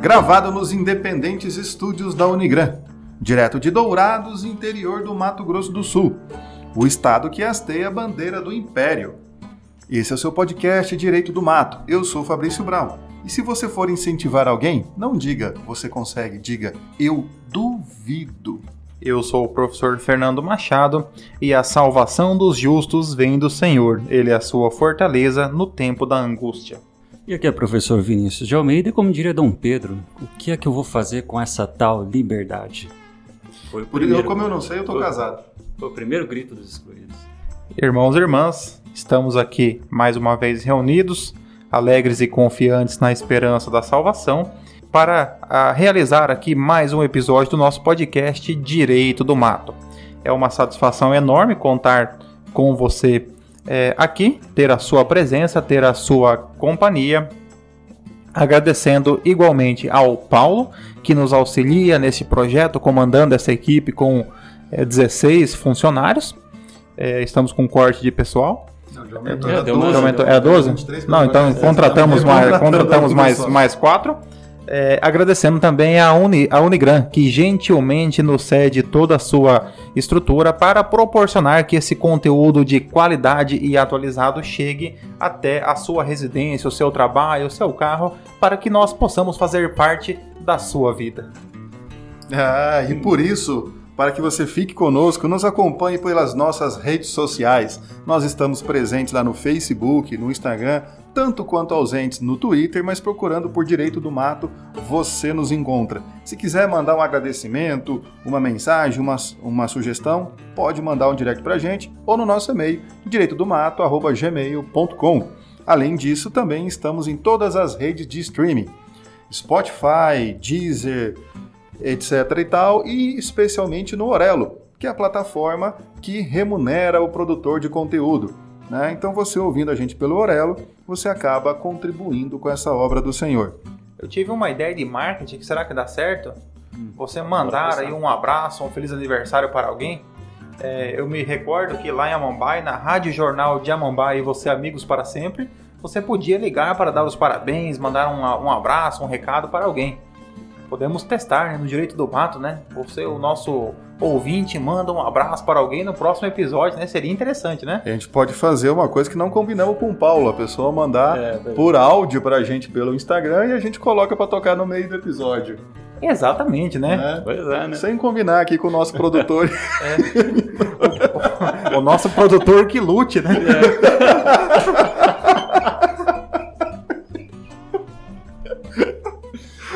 Gravado nos independentes estúdios da Unigran, direto de Dourados, interior do Mato Grosso do Sul, o estado que hasteia a bandeira do Império. Esse é o seu podcast Direito do Mato. Eu sou Fabrício Brown. E se você for incentivar alguém, não diga você consegue, diga eu duvido. Eu sou o professor Fernando Machado e a salvação dos justos vem do Senhor. Ele é a sua fortaleza no tempo da angústia. E aqui é o professor Vinícius de Almeida e como diria Dom Pedro, o que é que eu vou fazer com essa tal liberdade? Foi o primeiro, como eu não sei, eu tô foi, casado. Foi o primeiro grito dos excluídos. Irmãos e irmãs, estamos aqui mais uma vez reunidos, alegres e confiantes na esperança da salvação, para a, realizar aqui mais um episódio do nosso podcast Direito do Mato. É uma satisfação enorme contar com você é, aqui, ter a sua presença, ter a sua companhia. Agradecendo igualmente ao Paulo, que nos auxilia nesse projeto, comandando essa equipe com é, 16 funcionários. É, estamos com corte de pessoal. É, é 12? Não, então contratamos mais, contratamos mais, mais quatro. É, agradecendo também a, Uni, a Unigran, que gentilmente nos cede toda a sua estrutura para proporcionar que esse conteúdo de qualidade e atualizado chegue até a sua residência, o seu trabalho, o seu carro, para que nós possamos fazer parte da sua vida. Ah, e por isso para que você fique conosco, nos acompanhe pelas nossas redes sociais. Nós estamos presentes lá no Facebook, no Instagram, tanto quanto ausentes no Twitter, mas procurando por Direito do Mato, você nos encontra. Se quiser mandar um agradecimento, uma mensagem, uma, uma sugestão, pode mandar um direct para a gente ou no nosso e-mail, direitodomato.gmail.com. Além disso, também estamos em todas as redes de streaming. Spotify, Deezer, etc e tal, e especialmente no Orelo, que é a plataforma que remunera o produtor de conteúdo. Né? Então você ouvindo a gente pelo Orelo, você acaba contribuindo com essa obra do Senhor. Eu tive uma ideia de marketing que será que dá certo? Hum, você mandar aí um abraço, um feliz aniversário para alguém. É, eu me recordo que lá em Amambai, na Rádio Jornal de Amambai, você amigos para sempre, você podia ligar para dar os parabéns, mandar um, um abraço, um recado para alguém podemos testar né, no Direito do Mato, né? Você, o nosso ouvinte, manda um abraço para alguém no próximo episódio, né? Seria interessante, né? A gente pode fazer uma coisa que não combinamos com o Paulo, a pessoa mandar é, por áudio para a gente pelo Instagram e a gente coloca para tocar no meio do episódio. Exatamente, né? É. Pois é, né? Sem combinar aqui com o nosso produtor. É. o, o, o, nosso produtor que lute, né? É.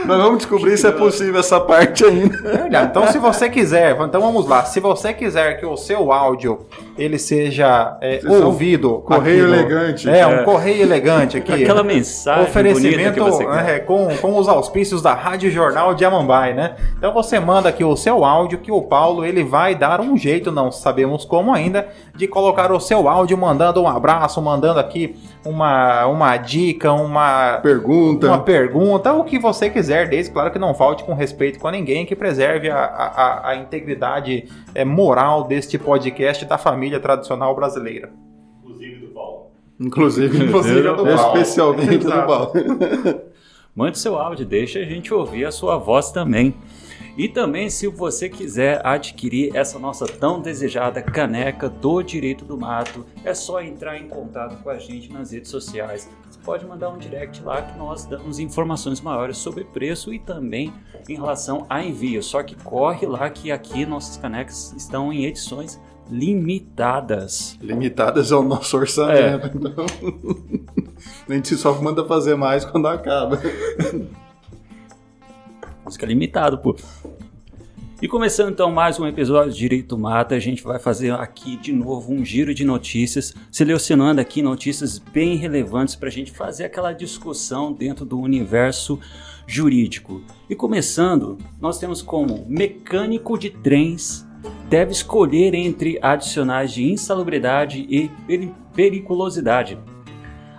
Nós vamos descobrir se é possível essa parte ainda. Então, se você quiser, então vamos lá. Se você quiser que o seu áudio ele seja é, ouvido. Correio no, elegante. É, um é. correio elegante aqui. Aquela mensagem. Oferecimento é, com, com os auspícios da Rádio Jornal de Amambai, né? Então você manda aqui o seu áudio que o Paulo ele vai dar um jeito, não sabemos como ainda, de colocar o seu áudio mandando um abraço, mandando aqui uma, uma dica, uma pergunta, uma pergunta, o que você quiser, desde claro que não falte com respeito com ninguém, que preserve a, a, a integridade é, moral deste podcast da família tradicional brasileira. Inclusive do Paulo. Inclusive, inclusive do Paulo. Especialmente do Paulo. Mande seu áudio, deixa a gente ouvir a sua voz também. E também, se você quiser adquirir essa nossa tão desejada caneca do Direito do Mato, é só entrar em contato com a gente nas redes sociais. Você pode mandar um direct lá que nós damos informações maiores sobre preço e também em relação a envio. Só que corre lá que aqui nossas canecas estão em edições limitadas. Limitadas ao nosso orçamento. É. Então, a gente só manda fazer mais quando acaba. Música limitado, pô. E começando então mais um episódio de Direito Mata, a gente vai fazer aqui de novo um giro de notícias, selecionando aqui notícias bem relevantes para a gente fazer aquela discussão dentro do universo jurídico. E começando, nós temos como mecânico de trens deve escolher entre adicionais de insalubridade e periculosidade.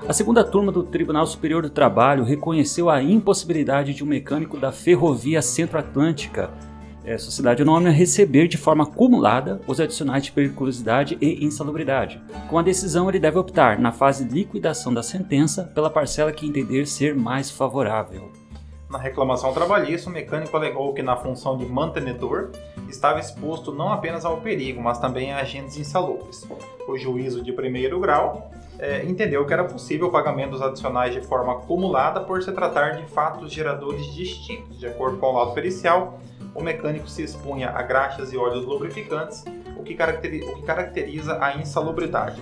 A segunda turma do Tribunal Superior do Trabalho reconheceu a impossibilidade de um mecânico da Ferrovia Centro-Atlântica, é, Sociedade Anônima, receber de forma acumulada os adicionais de periculosidade e insalubridade. Com a decisão, ele deve optar, na fase de liquidação da sentença, pela parcela que entender ser mais favorável. Na reclamação trabalhista, o mecânico alegou que na função de mantenedor estava exposto não apenas ao perigo, mas também a agentes insalubres. O juízo de primeiro grau é, entendeu que era possível o pagamento dos adicionais de forma acumulada por se tratar de fatos geradores distintos. De acordo com o laudo pericial, o mecânico se expunha a graxas e óleos lubrificantes, o que, caracteriza, o que caracteriza a insalubridade.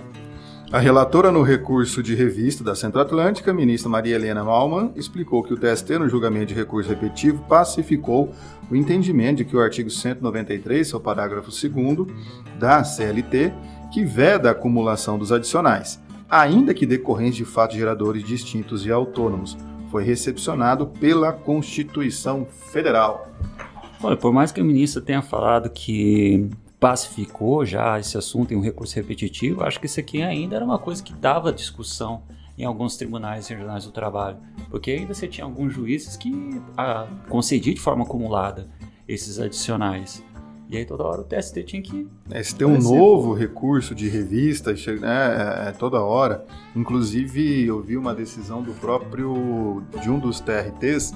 A relatora no recurso de revista da Centro Atlântica, ministra Maria Helena Malman, explicou que o TST, no julgamento de recurso repetitivo, pacificou o entendimento de que o artigo 193, seu parágrafo 2 da CLT, que veda a acumulação dos adicionais, ainda que decorrentes de fatos geradores distintos e autônomos, foi recepcionado pela Constituição Federal. Olha, por mais que a ministra tenha falado que pacificou já esse assunto em um recurso repetitivo, acho que isso aqui ainda era uma coisa que dava discussão em alguns tribunais regionais do trabalho, porque ainda você tinha alguns juízes que ah, concediam de forma acumulada esses adicionais. E aí toda hora o TST tinha que. É, se tem um novo recurso de revista, né, é, é, toda hora. Inclusive, eu vi uma decisão do próprio. de um dos TRTs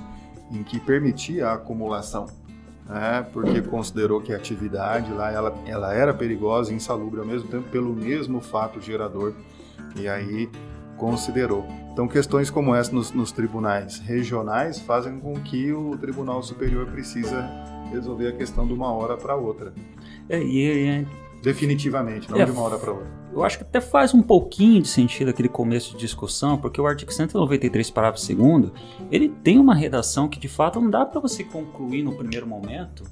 em que permitia a acumulação né, porque considerou que a atividade lá ela, ela era perigosa e insalubre ao mesmo tempo pelo mesmo fato gerador, e aí considerou. Então, questões como essa nos, nos tribunais regionais fazem com que o Tribunal Superior precisa resolver a questão de uma hora para outra. É, e é, Definitivamente, não é, de uma hora para outra. Eu acho que até faz um pouquinho de sentido aquele começo de discussão, porque o artigo 193, parágrafo 2 ele tem uma redação que de fato não dá para você concluir no primeiro momento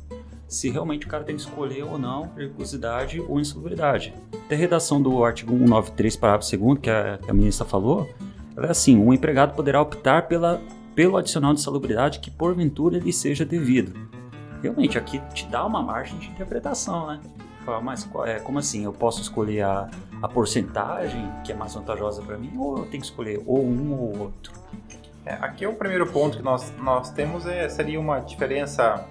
se realmente o cara tem que escolher ou não periculosidade ou insalubridade. Até a redação do artigo 193, parágrafo 2 que a, que a ministra falou, ela é assim, o um empregado poderá optar pela, pelo adicional de salubridade que porventura lhe seja devido. Realmente, aqui te dá uma margem de interpretação, né? Mas é, como assim? Eu posso escolher a, a porcentagem que é mais vantajosa para mim ou eu tenho que escolher ou um ou outro? É, aqui o primeiro ponto que nós, nós temos é, seria uma diferença,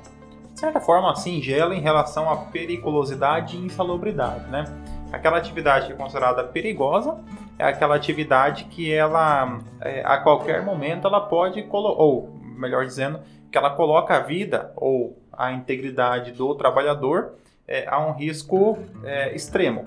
de certa forma, singela em relação à periculosidade e insalubridade, né? Aquela atividade que é considerada perigosa é aquela atividade que ela, é, a qualquer momento, ela pode, ou melhor dizendo, que ela coloca a vida ou a integridade do trabalhador é, há um risco é, extremo.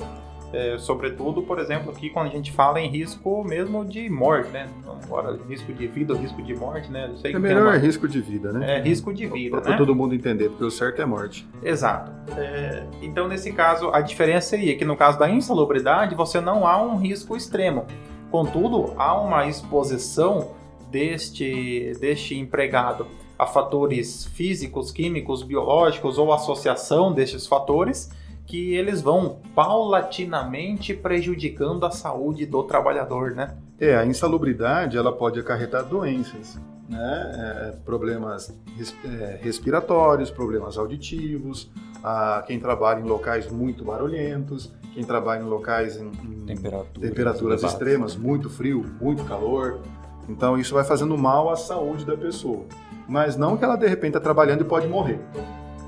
É, sobretudo, por exemplo, aqui quando a gente fala em risco mesmo de morte, né? Agora, risco de vida ou risco de morte, né? é melhor uma... risco de vida, né? É, risco de vida, Para né? todo mundo entender, porque o certo é morte. Exato. É, então, nesse caso, a diferença seria que no caso da insalubridade, você não há um risco extremo. Contudo, há uma exposição deste, deste empregado a fatores físicos, químicos, biológicos ou associação destes fatores que eles vão paulatinamente prejudicando a saúde do trabalhador, né? É, a insalubridade ela pode acarretar doenças, né? É, problemas res, é, respiratórios, problemas auditivos, a, quem trabalha em locais muito barulhentos, quem trabalha em locais em, em temperaturas, temperaturas extremas, muito frio, muito calor. Então isso vai fazendo mal à saúde da pessoa mas não que ela de repente está trabalhando e pode morrer.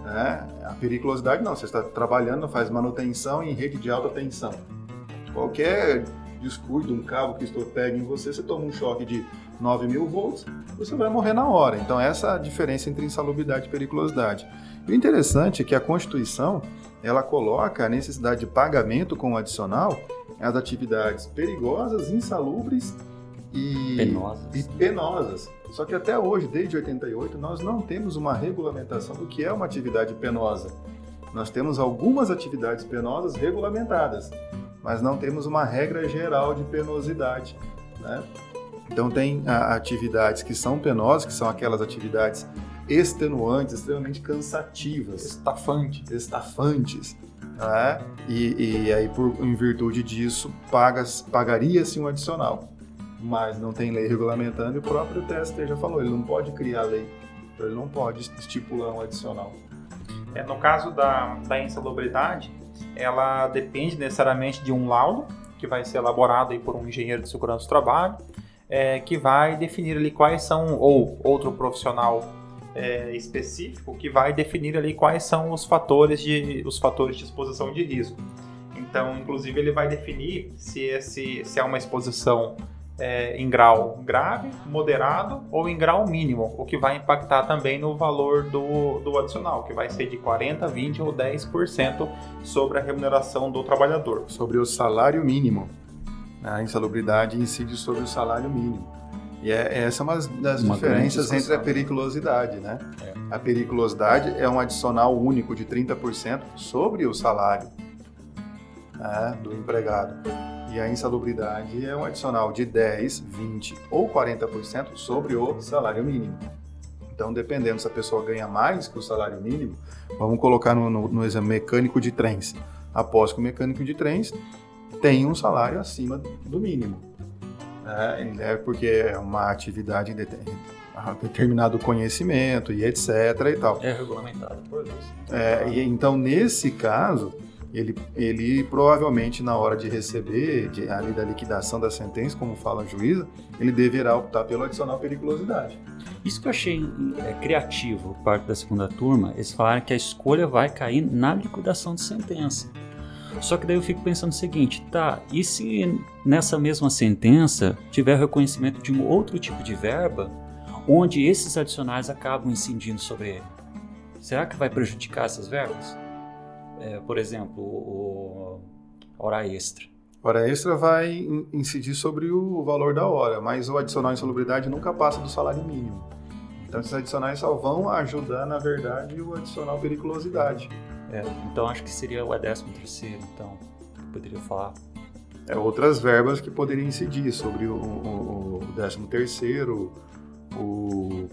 Né? A periculosidade não, você está trabalhando, faz manutenção em rede de alta tensão. Qualquer descuido, um cabo que estou pega em você, você toma um choque de 9 mil volts, você vai morrer na hora. Então essa é a diferença entre insalubridade e periculosidade. E o interessante é que a Constituição ela coloca a necessidade de pagamento com o adicional às atividades perigosas, insalubres e penosas. e penosas. Só que até hoje, desde 88, nós não temos uma regulamentação do que é uma atividade penosa. Nós temos algumas atividades penosas regulamentadas, mas não temos uma regra geral de penosidade. Né? Então, tem a, atividades que são penosas, que são aquelas atividades extenuantes, extremamente cansativas. Estafantes. Estafantes. Né? E, e aí, por, em virtude disso, pagaria-se um adicional mas não tem lei regulamentando e o próprio TST já falou, ele não pode criar lei, ele não pode estipular um adicional. É, no caso da, da insalubridade, ela depende necessariamente de um laudo que vai ser elaborado aí por um engenheiro de segurança do trabalho, é, que vai definir ali quais são, ou outro profissional é, específico que vai definir ali quais são os fatores de, os fatores de exposição de risco. Então, inclusive, ele vai definir se, esse, se é uma exposição é, em grau grave, moderado ou em grau mínimo, o que vai impactar também no valor do, do adicional, que vai ser de 40%, 20% ou 10% sobre a remuneração do trabalhador. Sobre o salário mínimo. A insalubridade incide sobre o salário mínimo. E é, essa é uma das uma diferenças entre a periculosidade, né? É. A periculosidade é um adicional único de 30% sobre o salário né, do empregado. E a insalubridade é um adicional de 10, 20 ou 40% sobre o salário mínimo. Então, dependendo se a pessoa ganha mais que o salário mínimo, vamos colocar no, no, no exame mecânico de trens. Após que o mecânico de trens tem um salário acima do mínimo. Né? É porque é uma atividade de determinado conhecimento e etc e tal. É regulamentado por isso. É, e então nesse caso ele, ele provavelmente na hora de receber de, ali da liquidação da sentença, como fala a juíza, ele deverá optar pelo adicional periculosidade. Isso que eu achei é, criativo, parte da segunda turma, eles falaram que a escolha vai cair na liquidação de sentença. Só que daí eu fico pensando o seguinte, tá, e se nessa mesma sentença tiver reconhecimento de um outro tipo de verba, onde esses adicionais acabam incidindo sobre ele? Será que vai prejudicar essas verbas? É, por exemplo, o, hora extra. Hora extra vai incidir sobre o valor da hora, mas o adicional insalubridade nunca passa do salário mínimo. Então esses adicionais só vão ajudar, na verdade, o adicional periculosidade. É, então acho que seria o décimo terceiro, então, poderia falar. É, outras verbas que poderiam incidir sobre o, o, o décimo terceiro, o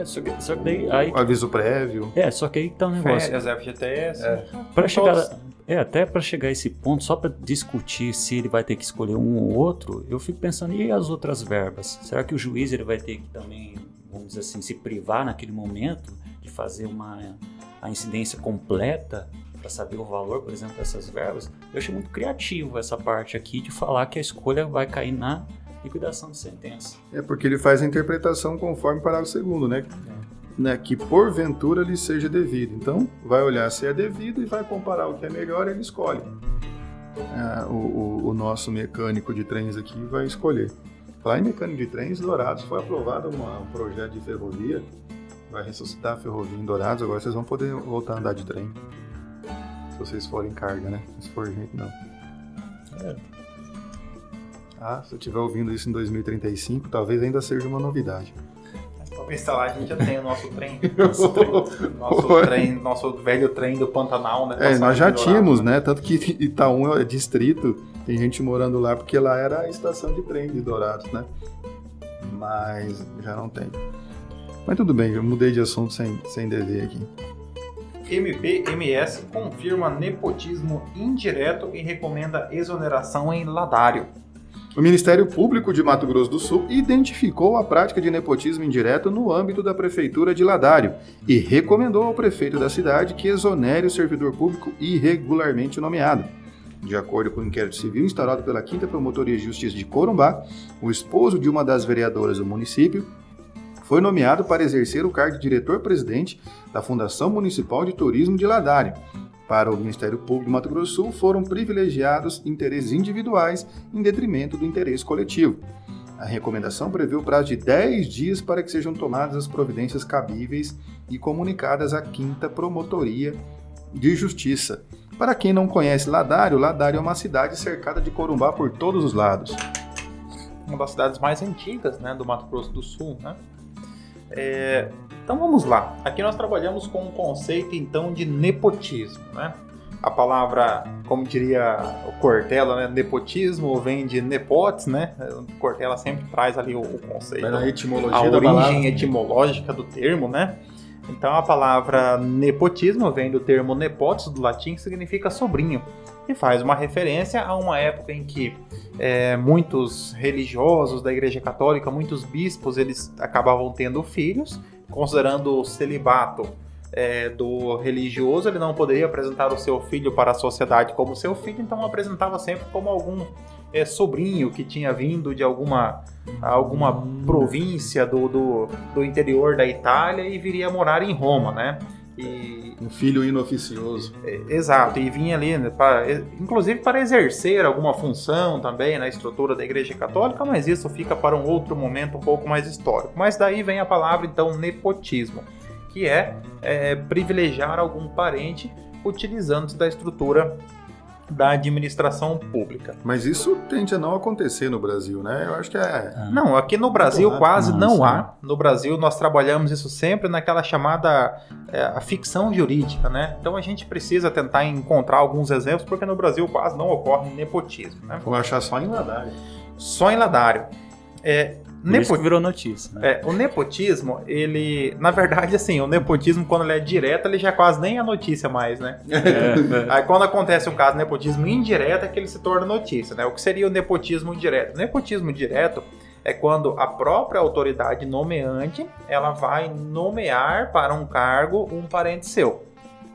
é, só que, só que daí, aí, aviso prévio. É, só que aí tá um negócio. Férias, FGTS. É. Para chegar, é, até para chegar a esse ponto, só para discutir se ele vai ter que escolher um ou outro, eu fico pensando e as outras verbas? Será que o juiz ele vai ter que também, vamos dizer assim, se privar naquele momento de fazer uma a incidência completa para saber o valor, por exemplo, dessas verbas? Eu achei muito criativo essa parte aqui de falar que a escolha vai cair na liquidação de sentença. É porque ele faz a interpretação conforme parágrafo segundo, né? É. né? Que porventura lhe seja devido. Então, vai olhar se é devido e vai comparar o que é melhor, ele escolhe. É, o, o, o, nosso mecânico de trens aqui vai escolher. Falar em mecânico de trens, Dourados foi aprovado uma, um projeto de ferrovia, vai ressuscitar a ferrovia em Dourados, agora vocês vão poder voltar a andar de trem. Se vocês forem carga, né? Se for gente, não. É. Ah, se eu estiver ouvindo isso em 2035, talvez ainda seja uma novidade. Talvez lá a gente já tenha o nosso trem. Nosso, trem, nosso, trem, nosso velho trem do Pantanal, né? É, nós já tínhamos, né? Tanto que Itaú é distrito, tem gente morando lá, porque lá era a estação de trem de Dourados, né? Mas já não tem. Mas tudo bem, eu mudei de assunto sem, sem dever aqui. MPMS confirma nepotismo indireto e recomenda exoneração em ladário. O Ministério Público de Mato Grosso do Sul identificou a prática de nepotismo indireto no âmbito da Prefeitura de Ladário e recomendou ao prefeito da cidade que exonere o servidor público irregularmente nomeado. De acordo com o inquérito civil instaurado pela 5 Promotoria de Justiça de Corumbá, o esposo de uma das vereadoras do município foi nomeado para exercer o cargo de diretor-presidente da Fundação Municipal de Turismo de Ladário para o Ministério Público do Mato Grosso do Sul foram privilegiados interesses individuais em detrimento do interesse coletivo. A recomendação prevê o prazo de 10 dias para que sejam tomadas as providências cabíveis e comunicadas à 5 Promotoria de Justiça. Para quem não conhece Ladário, Ladário é uma cidade cercada de corumbá por todos os lados. Uma das cidades mais antigas né, do Mato Grosso do Sul. Né? É, então vamos lá. Aqui nós trabalhamos com o conceito então de nepotismo, né? A palavra, como diria o Cortella, né? nepotismo vem de nepotes, né? O Cortella sempre traz ali o, o conceito. a etimologia a origem etimológica do termo, né? Então a palavra nepotismo vem do termo nepotes do latim, que significa sobrinho, e faz uma referência a uma época em que é, muitos religiosos da Igreja Católica, muitos bispos, eles acabavam tendo filhos considerando o celibato é, do religioso, ele não poderia apresentar o seu filho para a sociedade como seu filho, então apresentava sempre como algum é, sobrinho que tinha vindo de alguma, alguma província do, do, do, interior da Itália e viria morar em Roma, né? E, Um filho inoficioso. é, exato, e vinha ali, né, inclusive para exercer alguma função também na estrutura da Igreja Católica, mas isso fica para um outro momento um pouco mais histórico. Mas daí vem a palavra então nepotismo, que é, é, privilegiar algum parente utilizando-se da estrutura da administração pública. Mas isso tende a não acontecer no Brasil, né? Eu acho que é. Não, aqui no Brasil quase Não, não há. No Brasil nós trabalhamos isso sempre naquela chamada é, a ficção jurídica, né? Então a gente precisa tentar encontrar alguns exemplos, porque no Brasil quase não ocorre nepotismo, né? Vou achar só em Ladário. Só em Ladário. É, nepo- virou notícia, né? é, o nepotismo, ele. Na verdade, assim, o nepotismo, quando ele é direto, ele já quase nem é notícia mais, né? É, Aí quando acontece um caso de nepotismo indireto é que ele se torna notícia, né? O que seria o nepotismo direto? O nepotismo direto é quando a própria autoridade nomeante ela vai nomear para um cargo um parente seu.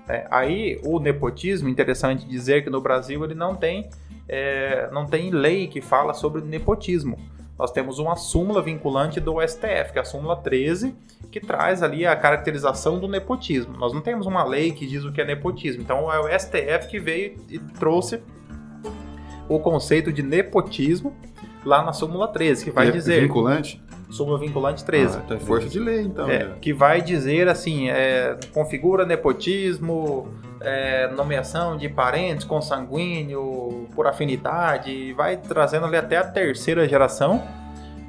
né? aí o nepotismo, interessante dizer que no Brasil ele não tem, é, não tem lei que fala sobre nepotismo. Nós temos uma súmula vinculante do STF, que é a súmula 13, que traz ali a caracterização do nepotismo. Nós não temos uma lei que diz o que é nepotismo. Então é o STF que veio e trouxe o conceito de nepotismo lá na súmula 13, que vai É dizer Vinculante? súmula vinculante 13. Ah, então é força de lei, então. É, né? que vai dizer assim, é, configura nepotismo, é, nomeação de parentes consanguíneo, por afinidade, vai trazendo ali até a terceira geração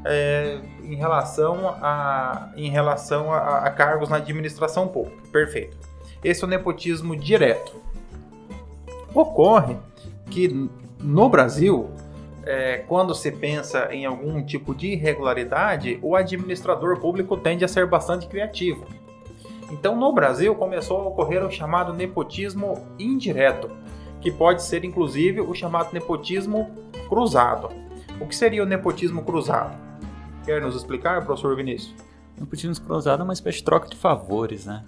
é, em relação, a, em relação a, a cargos na administração pública. Perfeito. Esse é o nepotismo direto. Ocorre que no Brasil, é, quando se pensa em algum tipo de irregularidade, o administrador público tende a ser bastante criativo. Então, no Brasil, começou a ocorrer o chamado nepotismo indireto, que pode ser inclusive o chamado nepotismo cruzado. O que seria o nepotismo cruzado? Quer nos explicar, professor Vinícius? Nepotismo cruzado é uma espécie de troca de favores, né?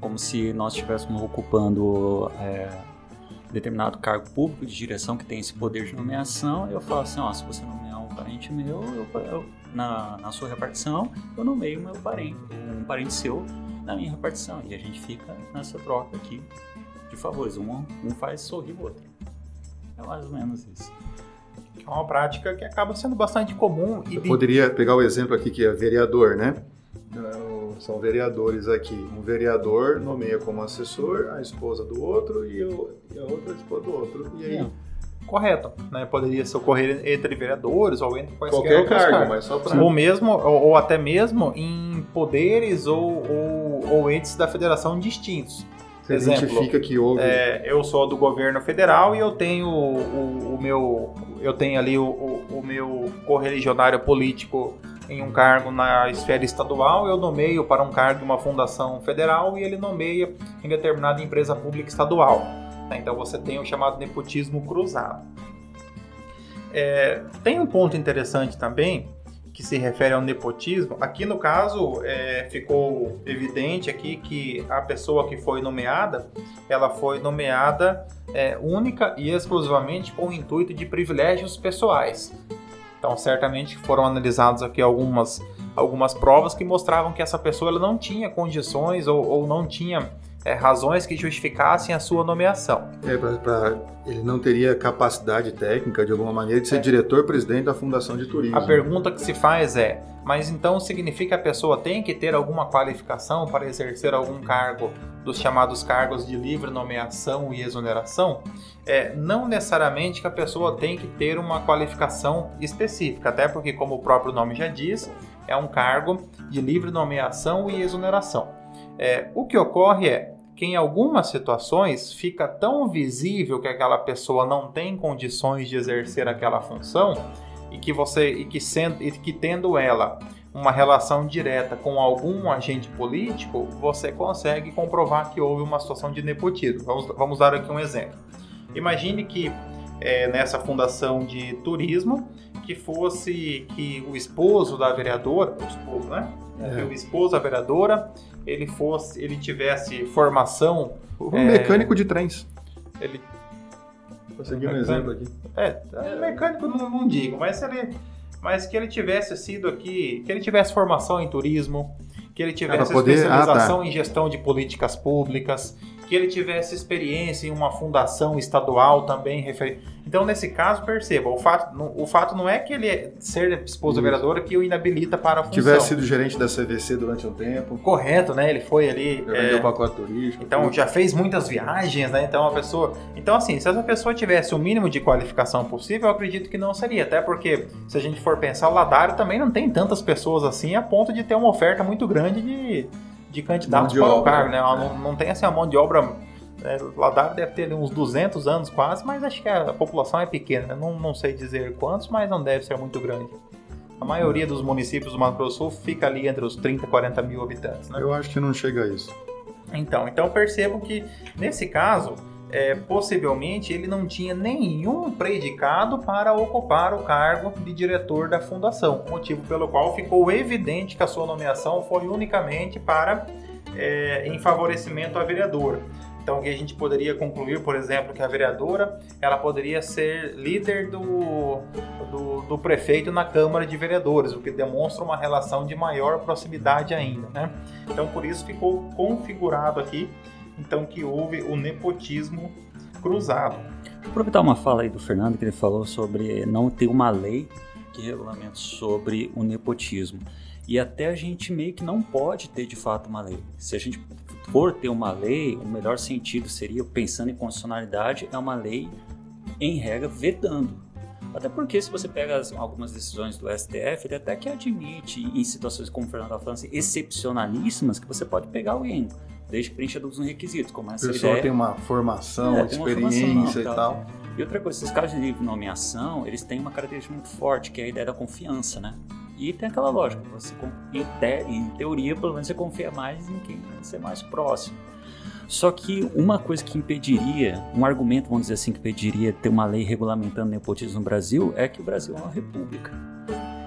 Como se nós estivéssemos ocupando é, determinado cargo público de direção que tem esse poder de nomeação, eu falo assim, ó, se você nomear um parente meu, eu, eu- na, na sua repartição, eu nomeio meu parente, um parente seu na minha repartição. E a gente fica nessa troca aqui de favores. Um, um faz sorrir o outro. É mais ou menos isso. Que é uma prática que acaba sendo bastante comum e Eu poderia pegar o exemplo aqui que é vereador, né? São vereadores aqui. Um vereador nomeia como assessor a esposa do outro e, o- e a outra a esposa do outro. E aí, É. correto, né? Poderia se ocorrer entre vereadores ou entre quaisquer qualquer cargo, cargos. mas só para. Ou mesmo, ou, ou até mesmo em poderes ou, ou, ou entes da federação distintos. Você exemplo, identifica que houve. É, eu sou do governo federal e eu tenho o, o- o meu. Eu tenho ali o, o, meu correligionário político em um cargo na esfera estadual, eu nomeio para um cargo em uma fundação federal e ele nomeia em determinada empresa pública estadual. Né? Então você tem o chamado nepotismo cruzado. É, tem um ponto interessante também que se refere ao nepotismo. Aqui no caso é, ficou evidente aqui que a pessoa que foi nomeada, ela foi nomeada é, única e exclusivamente com o intuito de privilégios pessoais. Então certamente foram analisados aqui algumas algumas provas que mostravam que essa pessoa ela não tinha condições ou, ou não tinha é, razões que justificassem a sua nomeação. É, pra, pra- ele não teria capacidade técnica, de alguma maneira, de ser É. diretor-presidente da Fundação de Turismo. A pergunta que se faz é: mas então significa que a pessoa tem que ter alguma qualificação para exercer algum cargo dos chamados cargos de livre nomeação e exoneração? É, não necessariamente que a pessoa tem que ter uma qualificação específica, até porque, como o próprio nome já diz, é um cargo de livre nomeação e exoneração. É, o que ocorre é que em algumas situações fica tão visível que aquela pessoa não tem condições de exercer aquela função e que você e que sendo e que tendo ela uma relação direta com algum agente político, você consegue comprovar que houve uma situação de nepotismo. Vamos, vamos dar aqui um exemplo. Imagine que é, nessa fundação de turismo que fosse que o esposo da vereadora, o esposo, né? É. Que o esposo da vereadora ele fosse, ele tivesse formação, Um É. mecânico de trens. ele Vou seguir um exemplo aqui. é, é, mecânico não, não digo, mas ele, mas que ele tivesse sido aqui, que ele tivesse formação em turismo, que ele tivesse poder- especialização ah, tá. em gestão de políticas públicas, que ele tivesse experiência em uma fundação estadual também refer... Então, nesse caso, perceba, o fato, não- o fato não é que ele é ser esposa vereadora que o inabilita para a função. Tivesse sido gerente da CVC durante um tempo, Correto, né? Ele foi ali... já é, vendeu pacote turístico. Então tudo. já fez muitas viagens, né? Então a pessoa. Então, assim, se essa pessoa tivesse o mínimo de qualificação possível, eu acredito que não seria. Até porque, se a gente for pensar, o Ladário também não tem tantas pessoas assim a ponto de ter uma oferta muito grande de, de candidatos para o cargo, né? né? Ela Não, não tem assim a mão de obra. É, o Ladário deve ter uns 200 anos quase, mas acho que a população é pequena. Eu não, não sei dizer quantos, mas não deve ser muito grande. A maioria dos municípios do Mato Grosso Sul fica ali entre os 30 e 40 mil habitantes, né? Eu acho que não chega a isso. Então, então percebam que nesse caso, é, possivelmente ele não tinha nenhum predicado para ocupar o cargo de diretor da fundação, motivo pelo qual ficou evidente que a sua nomeação foi unicamente para é, em favorecimento à vereadora. Então, que a gente poderia concluir, por exemplo, que a vereadora ela poderia ser líder do, do, do prefeito na Câmara de Vereadores, o que demonstra uma relação de maior proximidade ainda, né? Então, por isso ficou configurado aqui, então que houve o nepotismo cruzado. Vou aproveitar uma fala aí do Fernando que ele falou sobre não ter uma lei que regulamente sobre o nepotismo. E até a gente meio que não pode ter de fato uma lei. Se a gente for ter uma lei, o melhor sentido seria, pensando em constitucionalidade, é uma lei em regra vedando. Até porque se você pega as- algumas decisões do STF, ele até que admite em situações como o Fernando está falando, assim, excepcionalíssimas, que você pode pegar alguém, desde que preencha todos os requisitos, como essa pessoa ideia. tem uma formação, É, tem uma experiência formação, e não, tal. E outra coisa, esses casos de nomeação, eles têm uma característica muito forte, que é a ideia da confiança, né? E tem aquela lógica, você, em, te- em teoria, pelo menos você confia mais em quem você é mais próximo. Só que uma coisa que impediria, um argumento, vamos dizer assim, que impediria ter uma lei regulamentando o nepotismo no Brasil é que o Brasil é uma república.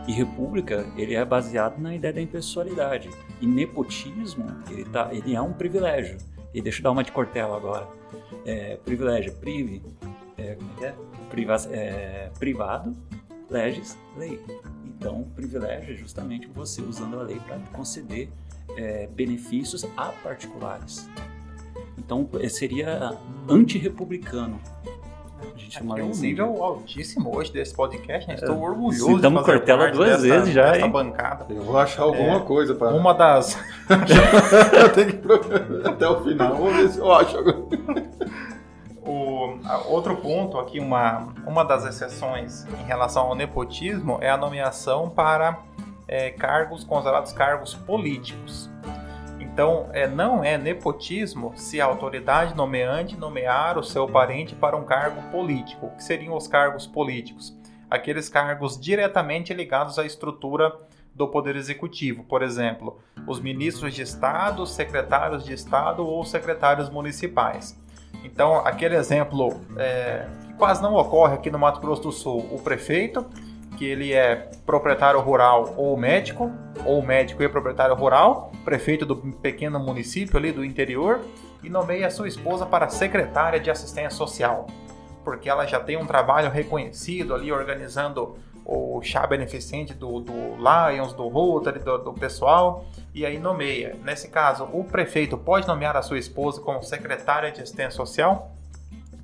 E república, ele é baseado na ideia da impessoalidade. E nepotismo, ele, tá, ele é um privilégio. E deixa eu dar uma de Cortella agora. É, privilégio, prive, é, como é que é? É, privado, legis, lei. Então, privilégio é justamente você usando a lei para conceder é, benefícios a particulares. Então, é, seria antirrepublicano. A gente chama Aqui é um nível altíssimo hoje desse podcast, né? Estou orgulhoso Cortella parte duas dessa, vezes já, bancada. Eu vou achar alguma É. coisa para. Uma das, eu tenho que procurar até o final. Vamos ver se eu acho agora. O, a- outro ponto aqui, uma, uma das exceções em relação ao nepotismo é a nomeação para é, cargos considerados cargos políticos. Então, é, não é nepotismo se a autoridade nomeante nomear o seu parente para um cargo político. O que seriam os cargos políticos? Aqueles cargos diretamente ligados à estrutura do Poder Executivo, por exemplo, os ministros de Estado, secretários de Estado ou secretários municipais. Então, aquele exemplo é, que quase não ocorre aqui no Mato Grosso do Sul, o prefeito, que ele é proprietário rural ou médico, ou médico e proprietário rural, prefeito do pequeno município ali do interior, e nomeia sua esposa para secretária de assistência social, porque ela já tem um trabalho reconhecido ali organizando o chá beneficente do, do Lions, do Rotary, do, do pessoal, e aí nomeia. Nesse caso, o prefeito pode nomear a sua esposa como secretária de assistência social?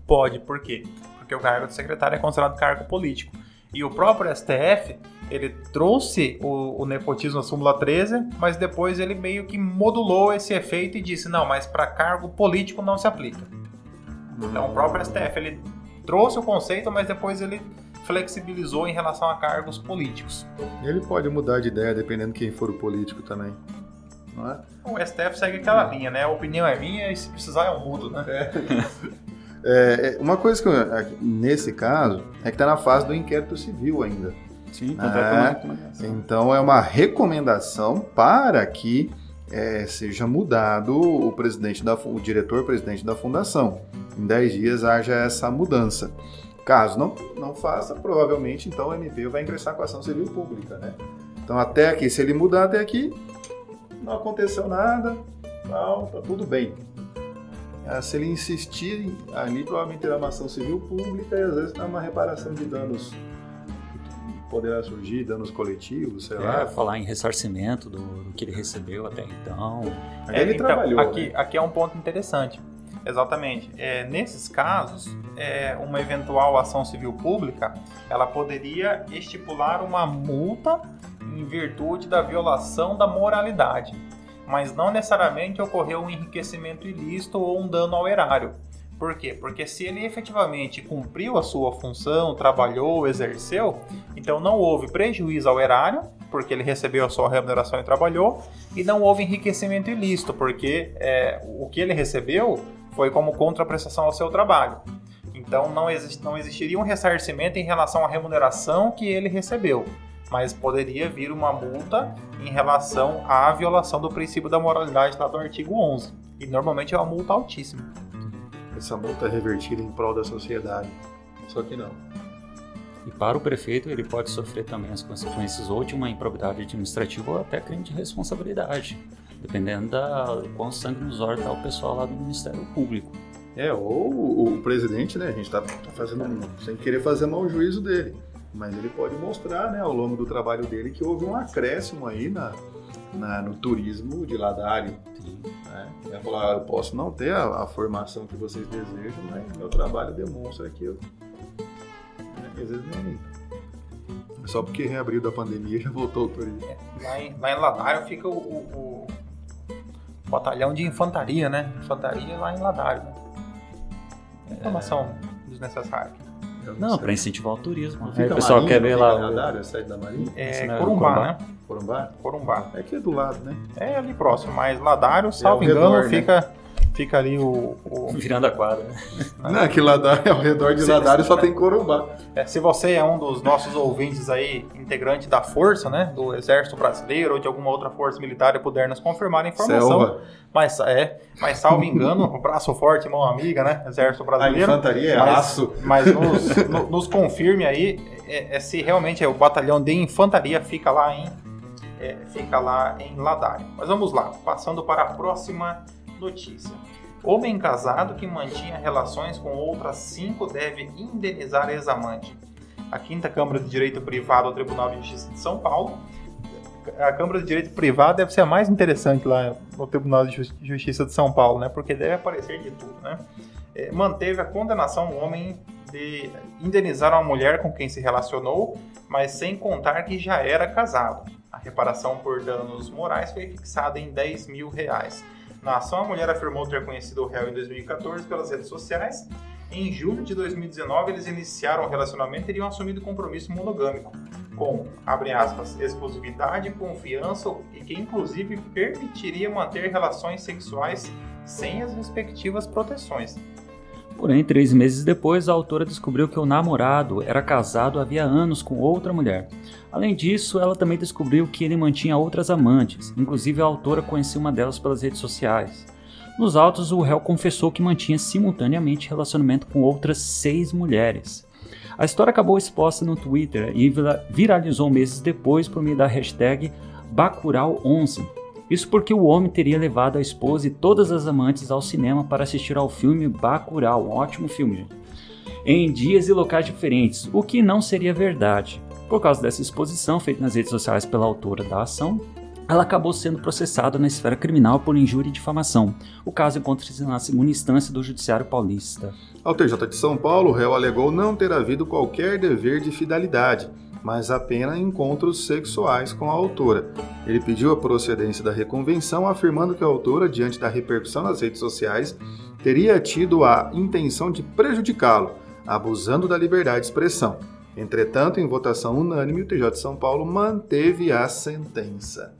Pode, por quê? Porque o cargo de secretário é considerado cargo político. E o próprio STF, ele trouxe o, o nepotismo na súmula 13, mas depois ele meio que modulou esse efeito e disse, não, mas para cargo político não se aplica. Então o próprio STF, ele trouxe o conceito, mas depois ele flexibilizou em relação a cargos políticos. Ele pode mudar de ideia dependendo de quem for o político também. Não é? O STF segue aquela linha, né? A opinião é minha e se precisar eu mudo, né? É, é, uma coisa que eu, aqui, nesse caso é que está na fase do inquérito civil ainda. Sim, É. recomendação. Então é uma recomendação para que é, seja mudado o presidente da o diretor-presidente da fundação. Em 10 dias haja essa mudança. Caso não, não faça, provavelmente então o MP vai ingressar com a ação civil pública, né? Então até aqui, se ele mudar até aqui, não aconteceu nada, não, tá tudo bem. Se ele insistir ali, provavelmente terá uma ação civil pública e às vezes dá uma reparação de danos poderá surgir, danos coletivos, sei É, lá. falar em ressarcimento do, do que ele recebeu até então. Aí ele então, trabalhou, aqui, né? aqui é um ponto interessante. Exatamente. É, nesses casos, é, uma eventual ação civil pública, ela poderia estipular uma multa em virtude da violação da moralidade, mas não necessariamente ocorreu um enriquecimento ilícito ou um dano ao erário. Por quê? Porque se ele efetivamente cumpriu a sua função, trabalhou, exerceu, então não houve prejuízo ao erário, porque ele recebeu a sua remuneração e trabalhou, e não houve enriquecimento ilícito, porque é, o que ele recebeu foi como contraprestação ao seu trabalho. Então não, exist, não existiria um ressarcimento em relação à remuneração que ele recebeu, mas poderia vir uma multa em relação à violação do princípio da moralidade lá do artigo 11. E normalmente é uma multa altíssima. Essa multa é revertida em prol da sociedade. Só que não. E para o prefeito, ele pode sofrer também as consequências ou de uma improbidade administrativa ou até crime de responsabilidade, dependendo da do quão sangue nos olhos está o pessoal lá do Ministério Público. É, ou o, o presidente, né? A gente tá, tá fazendo sem querer fazer mau juízo dele. Mas ele pode mostrar, né, ao longo do trabalho dele, que houve um acréscimo aí na, na- no turismo de Ladário. Né? Ele vai falar, "Ah, eu posso não ter a, a formação que vocês desejam, mas meu trabalho demonstra aquilo. Né? Às vezes nem. Só porque reabriu da pandemia já voltou o turismo. Lá em, lá em Ladário fica o, o- o batalhão de infantaria, né? Infantaria lá em Ladário. Né? Informação desnecessária. Não, para incentivar o turismo. Aí fica o pessoal Marinha, quer ver não fica lá. em o- Ladário, a sede da Marinha? É é Corumbá, Corumbá? né? Corumbá? Corumbá. É aqui do lado, né? É ali próximo, mas Ladário, salvo ao engano, redor, né? fica, fica ali o. o- Virando a quadra. né? Não, aqui Ladário, ao redor de Sim, Ladário só tem Corumbá. É, se você é um dos nossos ouvintes aí, integrante da força, né? Do Exército Brasileiro ou de alguma outra força militar e puder nos confirmar a informação. Selva. Mas, é, mas salvo engano, um braço forte, mão amiga, né? Exército A Brasileiro. infantaria é Mas- aço. Mas nos, no- nos confirme aí é, é se realmente é o batalhão de infantaria fica lá em é, fica lá em Ladário. Mas vamos lá, passando para a próxima notícia. Homem casado que mantinha relações com outras cinco deve indenizar ex-amante. A Quinta Câmara de Direito Privado do Tribunal de Justiça de São Paulo. A Câmara de Direito Privado deve ser a mais interessante lá no Tribunal de Jus- Justiça de São Paulo, né? Porque deve aparecer de tudo, né? É, manteve a condenação do homem de indenizar uma mulher com quem se relacionou, mas sem contar que já era casado. A reparação por danos morais foi fixada em 10 mil reais. Na ação, a mulher afirmou ter conhecido o réu em 2014 pelas redes sociais. Em julho de 2019, eles iniciaram o relacionamento e teriam assumido compromisso monogâmico, com, abre aspas, exclusividade, confiança e que inclusive permitiria manter relações sexuais sem as respectivas proteções. Porém, três meses depois, a autora descobriu que o namorado era casado havia anos com outra mulher. Além disso, ela também descobriu que ele mantinha outras amantes, inclusive a autora conhecia uma delas pelas redes sociais. Nos autos, o réu confessou que mantinha simultaneamente relacionamento com outras seis mulheres. A história acabou exposta no Twitter e vira- viralizou meses depois por meio da hashtag Bacurau11. Isso porque o homem teria levado a esposa e todas as amantes ao cinema para assistir ao filme Bacurau, um ótimo filme, gente. em dias e locais diferentes, o que não seria verdade. Por causa dessa exposição feita nas redes sociais pela autora da ação, ela acabou sendo processada na esfera criminal por injúria e difamação. O caso encontra-se na segunda instância do Judiciário Paulista. Ao TJ de São Paulo, o réu alegou não ter havido qualquer dever de fidelidade, mas apenas encontros sexuais com a autora. Ele pediu a procedência da reconvenção, afirmando que a autora, diante da repercussão nas redes sociais, teria tido a intenção de prejudicá-lo, abusando da liberdade de expressão. Entretanto, em votação unânime, o TJ de São Paulo manteve a sentença.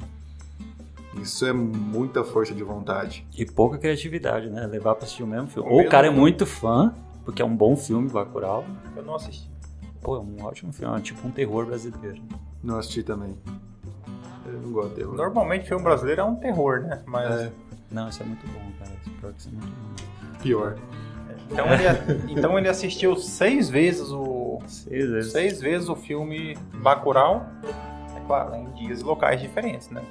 Isso é muita força de vontade. E pouca criatividade, né? Levar pra assistir o mesmo filme. O Ou o cara é muito fã, porque é um bom filme, Bacurau. Eu não assisti. Pô, é um ótimo filme, é tipo um terror brasileiro. Não assisti também. Eu não gosto de terror. Normalmente filme brasileiro é um terror, né? Mas É, Não, isso é muito bom, cara. Esse pior que isso é muito bom. pior. então, ele, então ele assistiu seis vezes o Seis vezes. seis vezes o filme Bacurau. É claro, em dias e locais diferentes, né?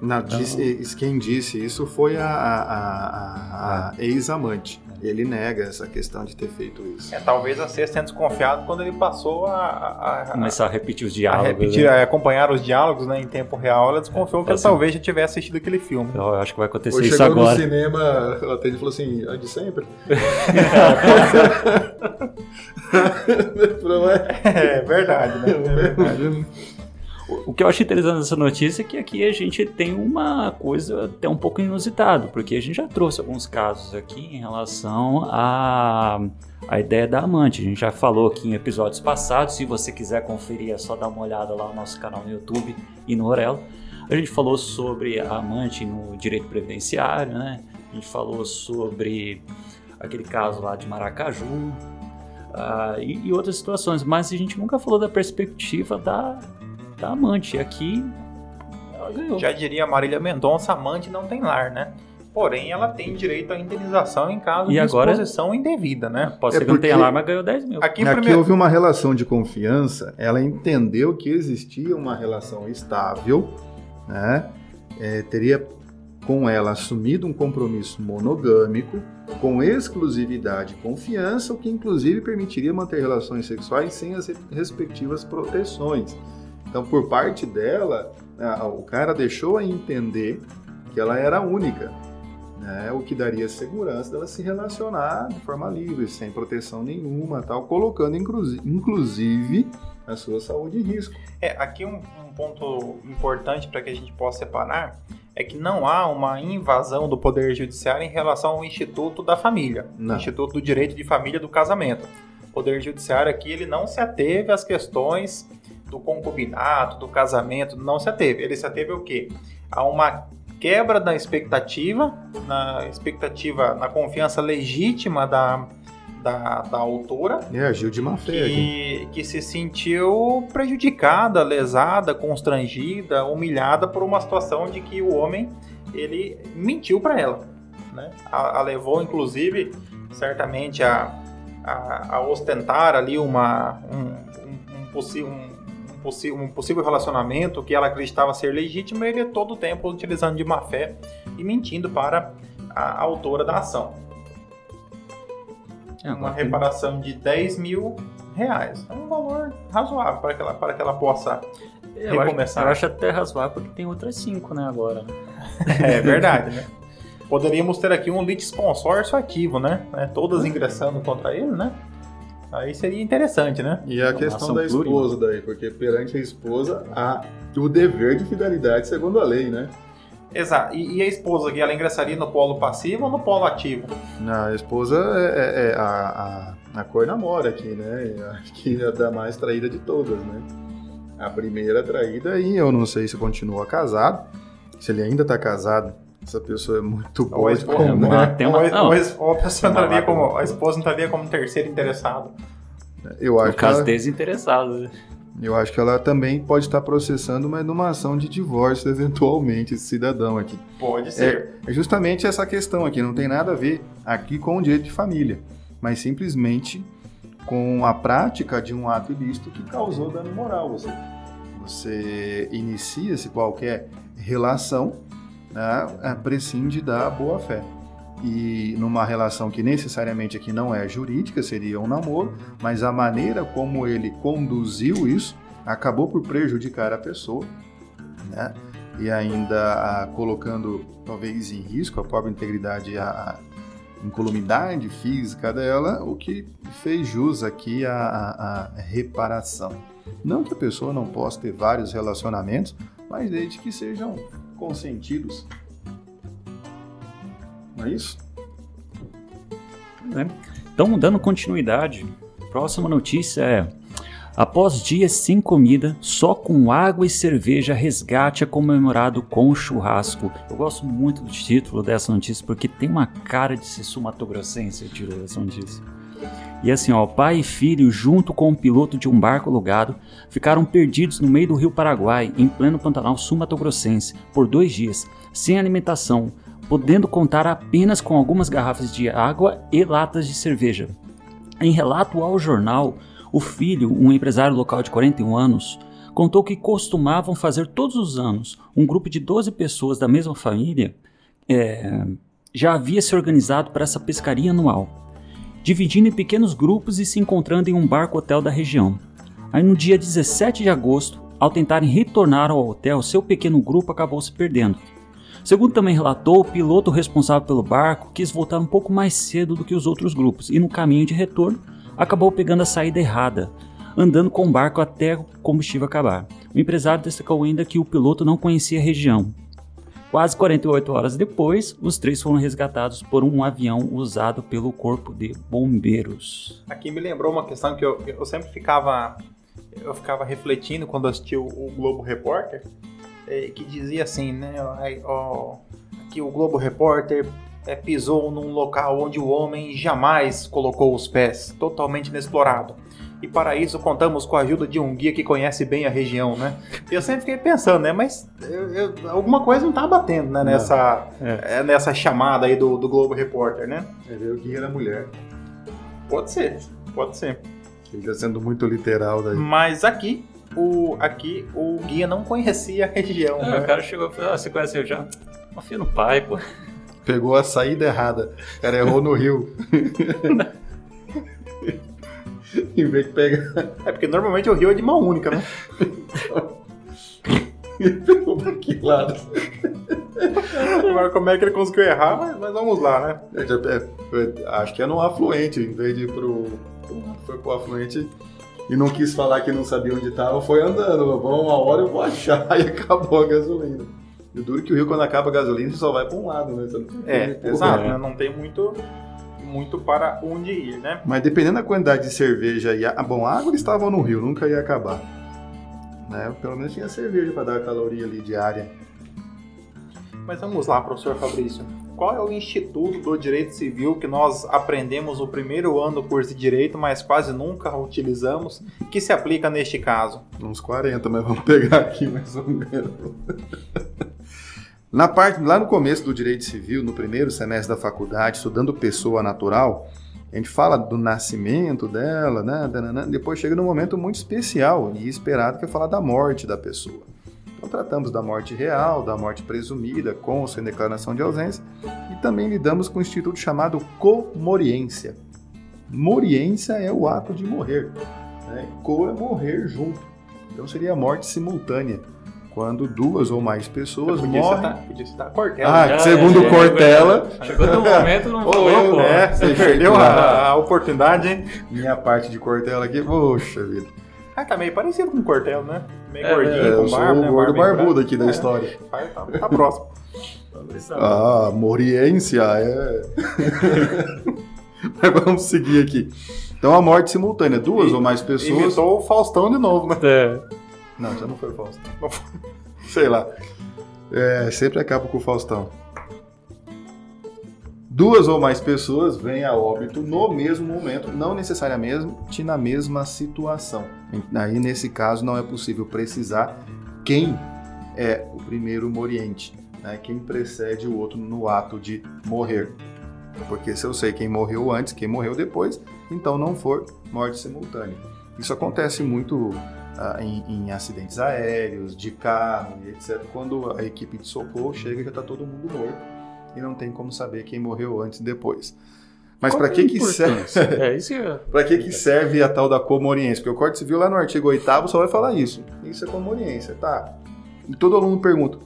Não, disse- quem disse isso foi a, a- a- a- a ex-amante. Ele nega essa questão de ter feito isso. É, talvez a sexta tenha desconfiado quando ele passou a, a, a Começar a repetir os a diálogos. repetir, né? a acompanhar os diálogos né, em tempo real, ela desconfiou que ele assim. talvez já tivesse assistido aquele filme. Eu acho que vai acontecer Ou isso chegou no agora. cinema, ela atende e falou assim, ah, de sempre? Não é? É verdade, né? É verdade. O que eu acho interessante nessa notícia é que aqui a gente tem uma coisa até um pouco inusitada, porque a gente já trouxe alguns casos aqui em relação à a, ideia da amante. A gente já falou aqui em episódios passados, se você quiser conferir é só dar uma olhada lá no nosso canal no YouTube e no Orelo. A gente falou sobre a amante no direito previdenciário, né? A gente falou sobre aquele caso lá de Maracaju, ah, e, e outras situações, mas a gente nunca falou da perspectiva da, da amante. E aqui ela ganhou. Já diria Marília Mendonça, amante não tem lar, né? Porém, ela tem direito à indenização em caso E de agora- exposição indevida, né? Pode É ser que não tenha lá, mas ganhou 10 mil. Aqui, Aqui primeiro... houve uma relação de confiança, ela entendeu que existia uma relação estável, né? É, teria com ela assumido um compromisso monogâmico, com exclusividade e confiança, o que inclusive permitiria manter relações sexuais sem as respectivas proteções. Então, por parte dela, o cara deixou a entender que ela era única, né? o que daria segurança dela se relacionar de forma livre, sem proteção nenhuma, tal, colocando inclusi- inclusive a sua saúde em risco. É, aqui um, um ponto importante para que a gente possa separar é que não há uma invasão do Poder Judiciário em relação ao Instituto da Família, Não. Instituto do Direito de Família do Casamento. O Poder Judiciário aqui ele não se ateve às questões do concubinato, do casamento, não se ateve. Ele se ateve ao quê? A uma quebra da expectativa, na expectativa, na confiança legítima da, da, da autora, E agiu de má fé que, que se sentiu prejudicada, lesada, constrangida, humilhada por uma situação de que o homem ele mentiu para ela, né? A, a levou inclusive certamente a, a, a ostentar ali uma um, um, um, um, um possível relacionamento que ela acreditava ser legítimo, e ele todo o tempo utilizando de má fé e mentindo para a autora da ação É, uma reparação de 10 mil reais. É um valor razoável para que ela, para que ela possa. eu, acho, recomeçar. eu acho até razoável porque tem outras 5, né, agora. É verdade, né? Poderíamos ter aqui um litisconsórcio ativo, né? né? Todas ingressando contra ele, né? Aí seria interessante, né? E a Uma questão da esposa daí, porque perante a esposa há o dever de fidelidade segundo a lei, né? Exato. E, e a esposa aqui, ela ingressaria no polo passivo ou no polo ativo? A esposa é, é- é a, a, a cor namora aqui, né? Acho que é a da mais traída de todas, né? A primeira traída, e eu não sei se continua casado, se ele ainda tá casado, essa pessoa é muito boa como, né? Tem uma- ou a- não. ou a es- ou a pessoa entraria vaga. como. A esposa entraria como terceiro interessado. Eu No acho, que caso ela, desinteressado. né? eu acho que ela também pode estar processando, mas numa ação de divórcio, eventualmente, esse cidadão aqui. Pode ser. É justamente essa questão aqui, não tem nada a ver aqui com o direito de família, mas simplesmente com a prática de um ato ilícito que causou dano moral. Você, você inicia-se qualquer relação, né, é, prescinde da boa-fé. E numa relação que necessariamente aqui não é jurídica, seria um namoro, mas a maneira como ele conduziu isso acabou por prejudicar a pessoa, né? e ainda ah, colocando talvez em risco a própria integridade e a a incolumidade física dela, o que fez jus aqui à, à- à reparação. Não que a pessoa não possa ter vários relacionamentos, mas desde que sejam consentidos. Não é isso? né? Então, dando continuidade, próxima notícia é: após dias sem comida, só com água e cerveja, resgate é comemorado com churrasco. Eu gosto muito do título dessa notícia porque tem uma cara de ser sumatogrossense o título dessa notícia. E assim, ó, pai e filho, junto com o piloto de um barco alugado, ficaram perdidos no meio do rio Paraguai, em pleno Pantanal Sumatogrossense, por dois dias, sem alimentação, podendo contar apenas com algumas garrafas de água e latas de cerveja. Em relato ao jornal, o filho, um empresário local de 41 anos, contou que costumavam fazer todos os anos um grupo de 12 pessoas da mesma família é, já havia se organizado para essa pescaria anual, dividindo em pequenos grupos e se encontrando em um barco hotel da região. Aí no dia 17 de agosto, ao tentarem retornar ao hotel, seu pequeno grupo acabou se perdendo. Segundo também relatou, o piloto responsável pelo barco quis voltar um pouco mais cedo do que os outros grupos e no caminho de retorno acabou pegando a saída errada, andando com o barco até o combustível acabar. O empresário destacou ainda que o piloto não conhecia a região. Quase 48 horas depois, os três foram resgatados por um avião usado pelo Corpo de Bombeiros. Aqui me lembrou uma questão que eu, eu sempre ficava eu ficava refletindo quando assisti o, o Globo Repórter, é, que dizia assim, né, ó, que o Globo Repórter é, pisou num local onde o homem jamais colocou os pés, totalmente inexplorado. E para isso contamos com a ajuda de um guia que conhece bem a região, né? Eu sempre fiquei pensando, né? Mas eu, eu, alguma coisa não tá batendo, né? Nessa, é. É, nessa chamada aí do, do Globo Repórter, né? Ele, o guia era mulher. Pode ser, pode ser. Ele está sendo muito literal daí. Mas aqui, o, aqui o guia não conhecia a região. É, né? O cara chegou e falou: ah, você conheceu já? Confia no pai, pô. Pegou a saída errada. O cara errou no rio. em vez de pegar. É porque normalmente o rio é de mão única, né? Ele pegou pra que lado? Agora, como é que ele conseguiu errar? Mas, mas vamos lá, né? É, é, acho que é no afluente, em vez de ir pro foi pro afluente e não quis falar que não sabia onde estava, foi andando. Vamos uma hora eu vou achar e acabou a gasolina. E duro que o rio, quando acaba a gasolina, você só vai para um lado, né? é, exato, né? Não tem muito, muito para onde ir, né? Mas dependendo da quantidade de cerveja e a... Bom, a água eles estavam no rio, nunca ia acabar. Né? Pelo menos tinha cerveja para dar a caloria ali diária. Mas vamos lá, professor Fabrício qual é o Instituto do Direito Civil que nós aprendemos no primeiro ano do curso de Direito, mas quase nunca utilizamos, que se aplica neste caso? Uns 40, mas vamos pegar aqui mais ou menos. Na parte, lá no começo do Direito Civil, no primeiro semestre da faculdade, estudando pessoa natural, a gente fala do nascimento dela, né? Depois chega num momento muito especial e esperado que é falar da morte da pessoa. Então tratamos da morte real, da morte presumida, com ou sem declaração de ausência, e também lidamos com o instituto chamado comoriência. Moriência é o ato de morrer, né? co é morrer junto. Então seria a morte simultânea, quando duas ou mais pessoas podia morrem. Citar, podia citar Cortella. Ah, segundo é, Cortella. Chegou no momento, não falou, pô. É, você perdeu a, a oportunidade, hein? Minha parte de Cortella aqui, poxa vida. Ah, tá meio parecido com o Cortel, né? Meio é, gordinho, é, com barba, né? o gordo barbudo aqui da é, história. Tá, tá próximo. ah, moriência é... Mas vamos seguir aqui. Então, a morte simultânea. Duas e, ou mais pessoas... Imitou o Faustão de novo, né? É. Não, já não foi o Faustão. Sei lá. É, sempre acaba com o Faustão duas ou mais pessoas vêm a óbito no mesmo momento, não necessariamente na mesma situação. Aí, nesse caso, não é possível precisar quem é o primeiro moriente, né? quem precede o outro no ato de morrer. Porque se eu sei quem morreu antes, quem morreu depois, então não for morte simultânea. Isso acontece muito ah, em, em, acidentes aéreos, de carro, etc. Quando a equipe de socorro chega, já está todo mundo morto e não tem como saber quem morreu antes e depois. Mas para que que serve? É, isso é... para que que serve a tal da comoriência? Porque o Código Civil lá no artigo 8 só vai falar isso. Isso é comoriência, tá? E todo aluno pergunta: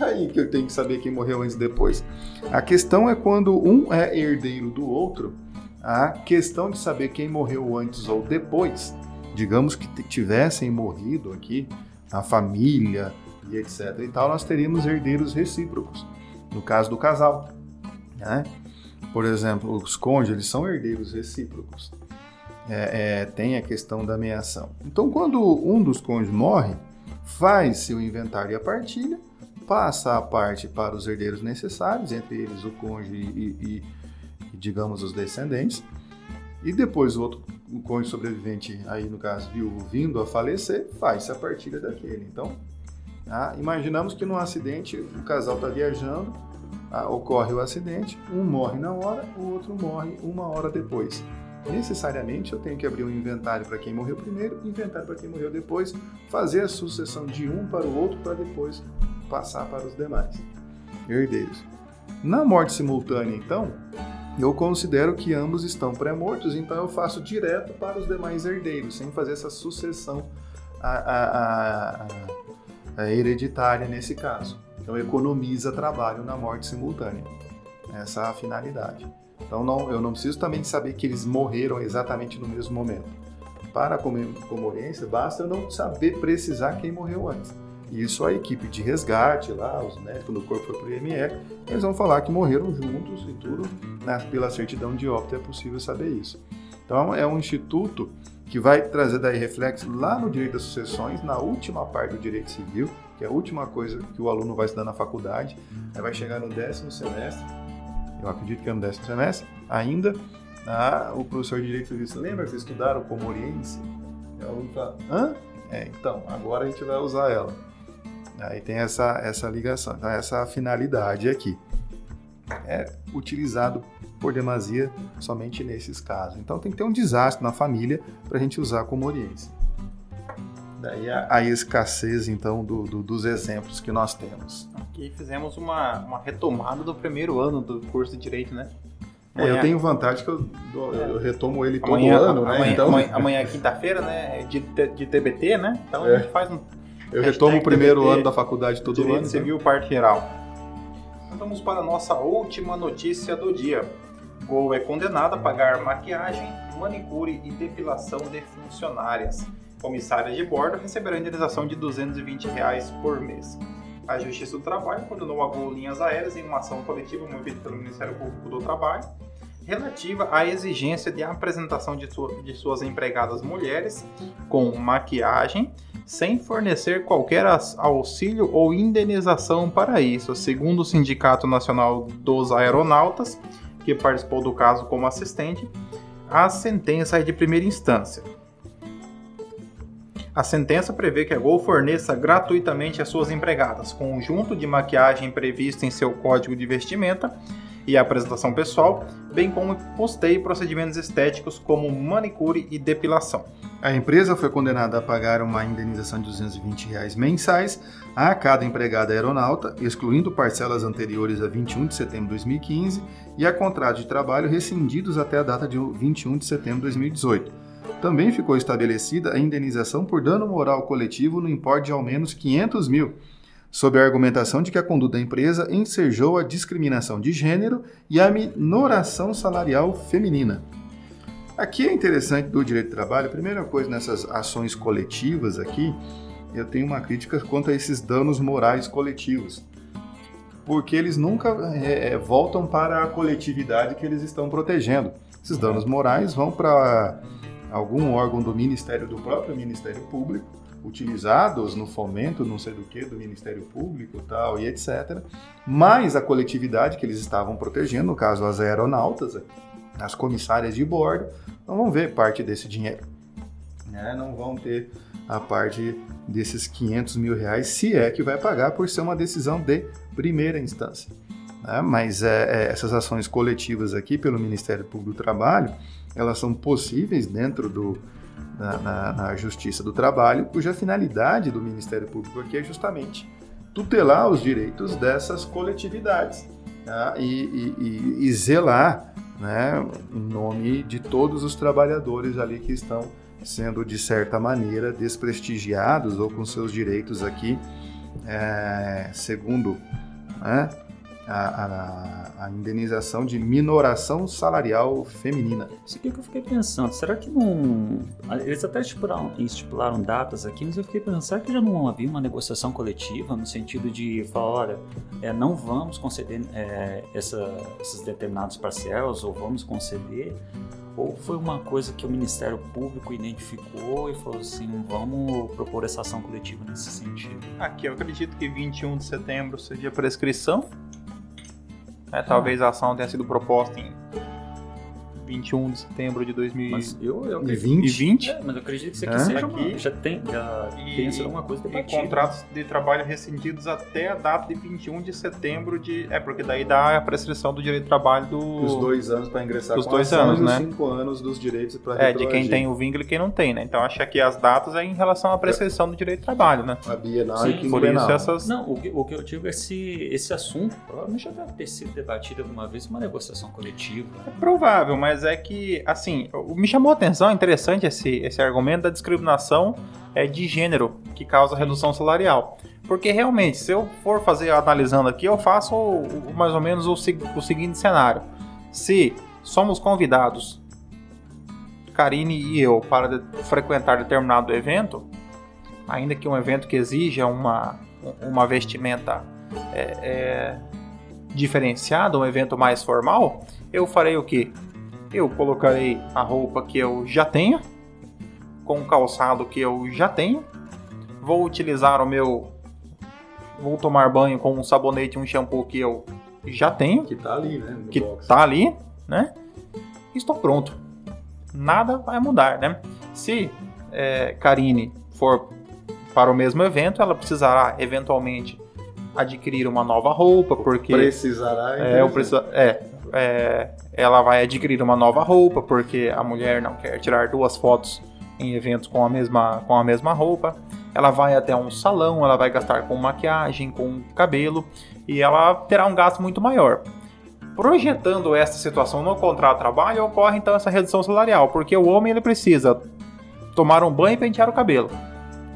aí que eu tenho que saber quem morreu antes e depois? A questão é quando um é herdeiro do outro, a questão de saber quem morreu antes ou depois, digamos que tivessem morrido aqui a família e etc e tal, nós teríamos herdeiros recíprocos no caso do casal. Né? Por exemplo, os cônjuges são herdeiros recíprocos. É, é, tem a questão da meação. Então, quando um dos cônjuges morre, faz-se o inventário e a partilha, passa a parte para os herdeiros necessários, entre eles o cônjuge e, e, e digamos, os descendentes, e depois o outro cônjuge sobrevivente, aí no caso viúvo, vindo a falecer, faz-se a partilha daquele. Então, Tá? Imaginamos que num acidente o casal está viajando, tá? ocorre o acidente, um morre na hora, o outro morre uma hora depois. Necessariamente eu tenho que abrir um inventário para quem morreu primeiro, inventário para quem morreu depois, fazer a sucessão de um para o outro para depois passar para os demais herdeiros. Na morte simultânea, então, eu considero que ambos estão pré-mortos, então eu faço direto para os demais herdeiros, sem fazer essa sucessão a, a, a, hereditária nesse caso. Então economiza trabalho na morte simultânea. Essa é a finalidade. Então não, eu não preciso também saber que eles morreram exatamente no mesmo momento. Para a comemorência, basta eu não saber precisar quem morreu antes. Isso a equipe de resgate lá, os médicos do corpo foi pro IME, eles vão falar que morreram juntos e tudo, né? pela certidão de óbito é possível saber isso. Então é um instituto que vai trazer daí reflexo lá no direito das sucessões, na última parte do direito civil, que é a última coisa que o aluno vai estudar na faculdade, aí vai chegar no décimo semestre, eu acredito que é no décimo semestre, ainda, ah, o professor de direito civil, lembra que vocês estudaram como oriente? E o aluno fala, hã? É, então, agora a gente vai usar ela. Aí tem essa, essa ligação, então essa finalidade aqui. É utilizado por demasia somente nesses casos. Então tem que ter um desastre na família para a gente usar como oriência. Daí a, a escassez, então, do, do, dos exemplos que nós temos. Aqui fizemos uma, uma retomada do primeiro ano do curso de Direito, né? É, eu tenho vantagem que eu, eu, retomo ele todo amanhã, ano, né? Amanhã, então... amanhã, amanhã é quinta-feira, né? De, de TBT, né? Então é. a gente faz um eu retomo o primeiro TBT, ano da faculdade todo Direito ano. Civil, então. parte geral. Vamos para a nossa última notícia do dia. Gol é condenado a pagar maquiagem, manicure e depilação de funcionárias. Comissárias de bordo receberão indenização de 220 reais por mês. A Justiça do Trabalho condenou a Gol Linhas Aéreas em uma ação coletiva movida pelo Ministério Público do Trabalho relativa à exigência de apresentação de, sua, de suas empregadas mulheres com maquiagem, sem fornecer qualquer auxílio ou indenização para isso, segundo o Sindicato Nacional dos Aeronautas, que participou do caso como assistente, a sentença é de primeira instância. A sentença prevê que a Gol forneça gratuitamente às suas empregadas conjunto de maquiagem previsto em seu código de vestimenta e apresentação pessoal, bem como custeio procedimentos estéticos como manicure e depilação. A empresa foi condenada a pagar uma indenização de 220 reais mensais a cada empregada aeronauta, excluindo parcelas anteriores a 21 de setembro de 2015 e a contratos de trabalho rescindidos até a data de 21 de setembro de 2018. Também ficou estabelecida a indenização por dano moral coletivo no importe de ao menos 500 mil, sob a argumentação de que a conduta da empresa ensejou a discriminação de gênero e a minoração salarial feminina. Aqui é interessante do direito do trabalho, a primeira coisa nessas ações coletivas aqui, eu tenho uma crítica quanto a esses danos morais coletivos, porque eles nunca é, é voltam para a coletividade que eles estão protegendo. Esses danos morais vão para algum órgão do Ministério, do próprio Ministério Público, utilizados no fomento, não sei do que, do Ministério Público tal, e etc. Mas a coletividade que eles estavam protegendo, no caso as aeronautas, as comissárias de bordo, não vão ver parte desse dinheiro. Né? Não vão ter a parte desses 500 mil reais, se é que vai pagar por ser uma decisão de primeira instância. Né? Mas é, é, essas ações coletivas aqui pelo Ministério Público do Trabalho, elas são possíveis dentro do, na, na, na, Justiça do Trabalho, cuja finalidade do Ministério Público aqui é justamente tutelar os direitos dessas coletividades e, e, e, e, zelar né, em nome de todos os trabalhadores ali que estão sendo, de certa maneira, desprestigiados ou com seus direitos aqui, é, segundo né, a, a, a, indenização de minoração salarial feminina. Isso aqui que eu fiquei pensando, será que não. Eles até estipularam, estipularam datas aqui, mas eu fiquei pensando, será que já não havia uma negociação coletiva no sentido de falar, olha, é, não vamos conceder é, essa, esses determinados parcelas, ou vamos conceder, ou foi uma coisa que o Ministério Público identificou e falou assim, vamos propor essa ação coletiva nesse sentido? Aqui eu acredito que 21 de setembro seja prescrição. É, talvez a ação tenha sido proposta em 21 de setembro de Mas eu, eu E acredito. 20? 2020. É, mas eu acredito que isso aqui É? seja Aqui. uma, já tem, já E- tem sido uma coisa E debatida. contratos de trabalho rescindidos até a data de 21 de setembro de. É, porque daí dá a prescrição do direito de trabalho do. Os dois anos para ingressar Os com dois anos, e os né? cinco anos dos direitos para É, de quem tem o vínculo e quem não tem, né? Então acho que as datas é em relação à prescrição do direito de trabalho, né? a Bienal Sim, e Por quinquenal. isso essas. Não, o que, o que eu digo é se esse assunto provavelmente já deve ter sido debatido alguma vez uma negociação coletiva. É provável, mas é que, assim, me chamou a atenção, é interessante esse, esse argumento da discriminação é, de gênero que causa redução salarial. Porque realmente, se eu for fazer analisando aqui, eu faço o- o- mais ou menos o, o seguinte cenário. Se somos convidados, Karine e eu, para de- frequentar determinado evento, ainda que um evento que exija uma, uma vestimenta é, é, diferenciada, um evento mais formal, eu farei o que? Eu colocarei a roupa que eu já tenho, com o calçado que eu já tenho, vou utilizar o meu. Vou tomar banho com um sabonete e um shampoo que eu já tenho, Que tá ali, né? Que box. tá ali, né? Estou pronto. Nada vai mudar, né? Se é, Karine for para o mesmo evento, ela precisará eventualmente adquirir uma nova roupa, porque Precisará. é, eu preciso, é, é, ela vai adquirir uma nova roupa porque a mulher não quer tirar duas fotos em eventos com a mesma, com a mesma roupa. Ela vai até um salão, ela vai gastar com maquiagem, com cabelo e ela terá um gasto muito maior. Projetando essa situação no contrato de trabalho, ocorre então essa redução salarial, porque o homem ele precisa tomar um banho e pentear o cabelo.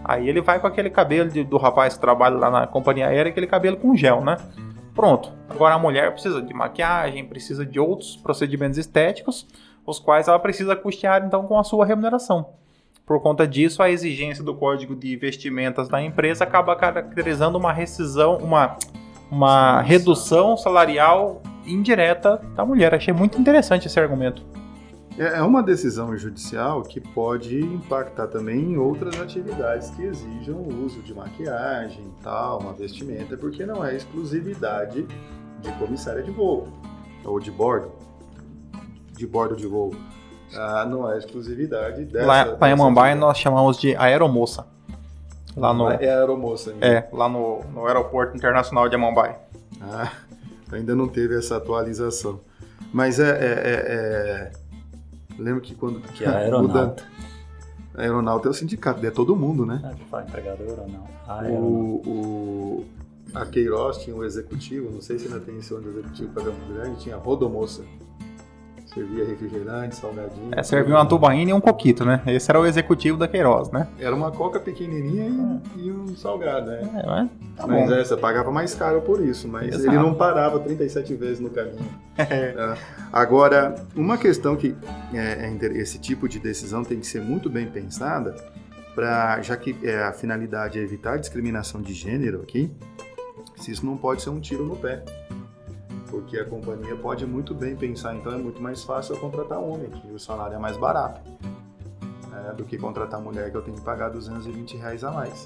Aí ele vai com aquele cabelo de- do rapaz que trabalha lá na companhia aérea, aquele cabelo com gel, né? Pronto. Agora a mulher precisa de maquiagem, precisa de outros procedimentos estéticos, os quais ela precisa custear então com a sua remuneração. Por conta disso, a exigência do código de vestimentas da empresa acaba caracterizando uma rescisão, uma, uma redução salarial indireta da mulher. Achei muito interessante esse argumento. É é uma decisão judicial que pode impactar também em outras atividades que exijam o uso de maquiagem, tal, uma vestimenta, porque não é exclusividade de comissária de voo ou de bordo, de bordo de voo. Ah, não é exclusividade dessa. lá, lá em dessa Mumbai nós chamamos de aeromoça. Lá no, É aeromoça ainda. é, lá no, no aeroporto internacional de Mumbai. Ah, ainda não teve essa atualização. Mas é. é, é- é- Lembro que quando. Que é a aeronauta. muda- Aeronauta é o sindicato, é todo mundo, né? Ah, que fala empregador ou não? Ah, O, aeronauta. o, a Queiroz tinha um executivo, não sei se ainda tem esse ônibus executivo para Campo Grande, tinha rodomoça. Servia refrigerante, salgadinho. É, serviu uma tubaína e um coquito, né? Esse era o executivo da Queiroz, né? Era uma coca pequenininha e, e um salgado, né? É, mas tá mas bom. é, você pagava mais caro por isso, mas Exato. ele não parava 37 vezes no caminho. É. Agora, uma questão que é, é esse tipo de decisão tem que ser muito bem pensada, pra, já que é, a finalidade é evitar discriminação de gênero aqui, se isso não pode ser um tiro no pé. Porque a companhia pode muito bem pensar, então é muito mais fácil eu contratar homem, que o salário é mais barato, né, do que contratar mulher que eu tenho que pagar 220 reais a mais.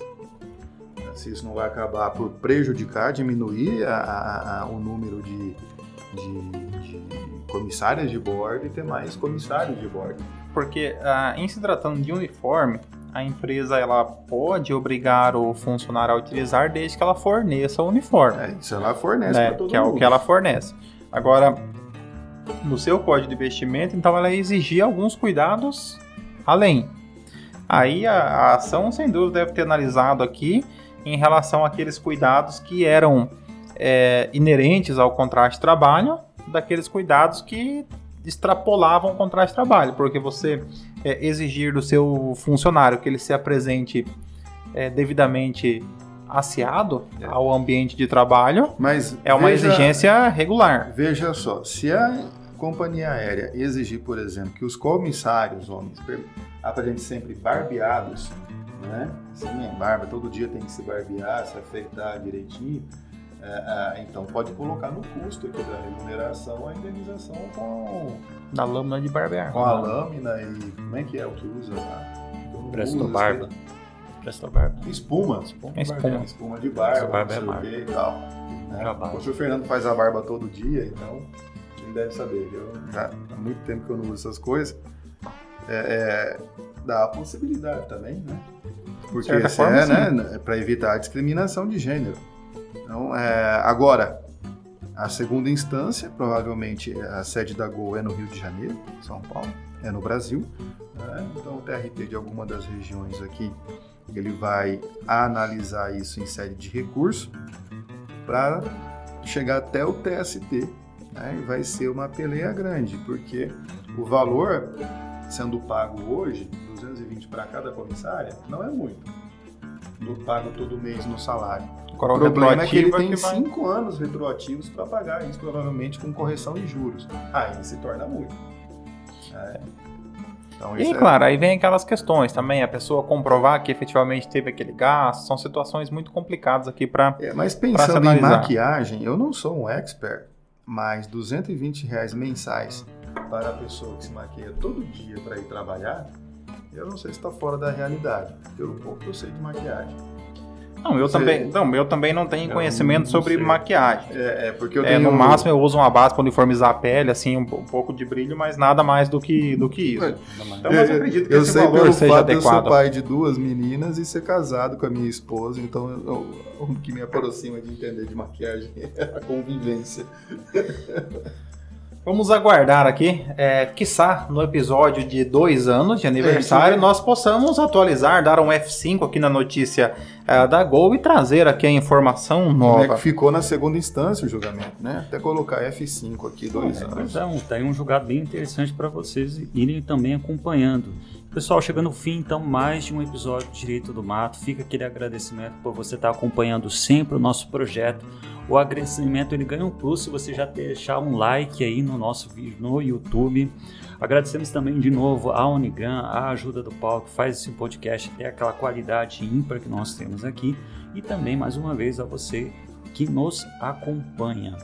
Se isso não vai acabar por prejudicar, diminuir a- a- a- o número de, de, de comissárias de bordo e ter mais comissários de bordo. Porque ah, em se tratando de uniforme, a empresa ela pode obrigar o funcionário a utilizar desde que ela forneça o uniforme, É, isso ela fornece né? para todo que é mundo. o que ela fornece. Agora, no seu código de vestimenta, então ela exigia alguns cuidados além. Aí a, a ação, sem dúvida, deve ter analisado aqui em relação àqueles cuidados que eram é, inerentes ao contrato de trabalho, daqueles cuidados que extrapolavam o contrato de trabalho, porque você é, exigir do seu funcionário que ele se apresente é, devidamente asseado É. ao ambiente de trabalho Mas é uma veja- exigência regular. Veja só, se a companhia aérea exigir, por exemplo, que os comissários, homens, apresentem sempre barbeados, né? Sem a barba, todo dia tem que se barbear, se afeitar direitinho. É, é, então pode colocar no custo aqui da remuneração a indenização com, Da lâmina de barbear. com a lâmina e como é que é o que usa Presto barba. sei. Presta barba. Espuma. É espuma. Espuma de barba, Essa barba não sei é e tal. né? O Fernando faz a barba todo dia, então ele deve saber. Eu já há muito tempo que eu não uso essas coisas. É, é, dá a possibilidade também, né? Porque forma, é, né, para evitar a discriminação de gênero. Então, é, agora, a segunda instância, provavelmente a sede da Gol é no Rio de Janeiro, São Paulo, é no Brasil. né? Então, o TRT de alguma das regiões aqui, ele vai analisar isso em sede de recurso para chegar até o TST. Né? E vai ser uma peleia grande, porque o valor sendo pago hoje, 220 para cada comissária, não é muito. Do pago todo mês no salário. O problema é que ele tem vai- cinco anos retroativos para pagar isso, provavelmente com correção de juros. Aí se torna muito. É. Então, E é- claro, aí vem aquelas questões também, a pessoa comprovar que efetivamente teve aquele gasto, são situações muito complicadas aqui para É, mas pensando em maquiagem, eu não sou um expert, mas 220 reais mensais para a pessoa que se maquia todo dia para ir trabalhar, eu não sei se está fora da realidade, pelo pouco que eu sei de maquiagem. Não, eu Você- também, não, eu também não tenho Eu conhecimento não sobre sei. maquiagem. É, é, porque eu É, tenho... no máximo eu uso uma base para uniformizar a pele, assim, um, pouco de brilho, mas nada mais do que, do que isso. Então, mas eu acredito que eu esse sei valor pelo seja fato de eu adequado. ser pai de duas meninas e ser casado com a minha esposa, então eu- eu- o que me aproxima de entender de maquiagem é a convivência. Vamos aguardar aqui, é, quiçá no episódio de dois anos de aniversário, É, nós possamos atualizar, dar um F5 aqui na notícia é, da Gol e trazer aqui a informação Como é nova. que ficou na segunda instância o julgamento, né? Até colocar F5 aqui, dois É, anos. é, um, tá aí um julgado bem interessante para vocês irem também acompanhando. Pessoal, chegando no fim, então, mais de um episódio de Direito do Mato. Fica aquele agradecimento por você estar acompanhando sempre o nosso projeto. O agradecimento ele ganha um plus se você já deixar um like aí no nosso vídeo no YouTube. Agradecemos também de novo a Unigan, a ajuda do Paulo, que faz esse podcast ter aquela qualidade ímpar que nós temos aqui. E também, mais uma vez, a você que nos acompanha.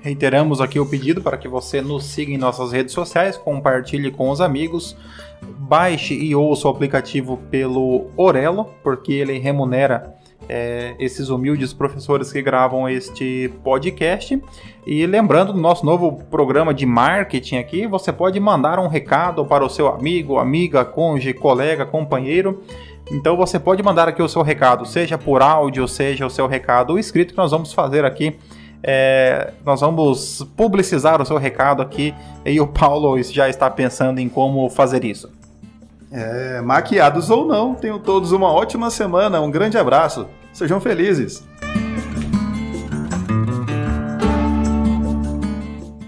Reiteramos aqui o pedido para que você nos siga em nossas redes sociais, compartilhe com os amigos, baixe e ouça o aplicativo pelo Orelo, porque ele remunera é, esses humildes professores que gravam este podcast. E lembrando do nosso novo programa de marketing aqui, você pode mandar um recado para o seu amigo, amiga, cônjuge, colega, companheiro. Então você pode mandar aqui o seu recado, seja por áudio, seja o seu recado escrito, que nós vamos fazer aqui é, nós vamos publicizar o seu recado aqui e o Paulo já está pensando em como fazer isso. É, maquiados ou não, tenham todos uma ótima semana, um grande abraço, sejam felizes.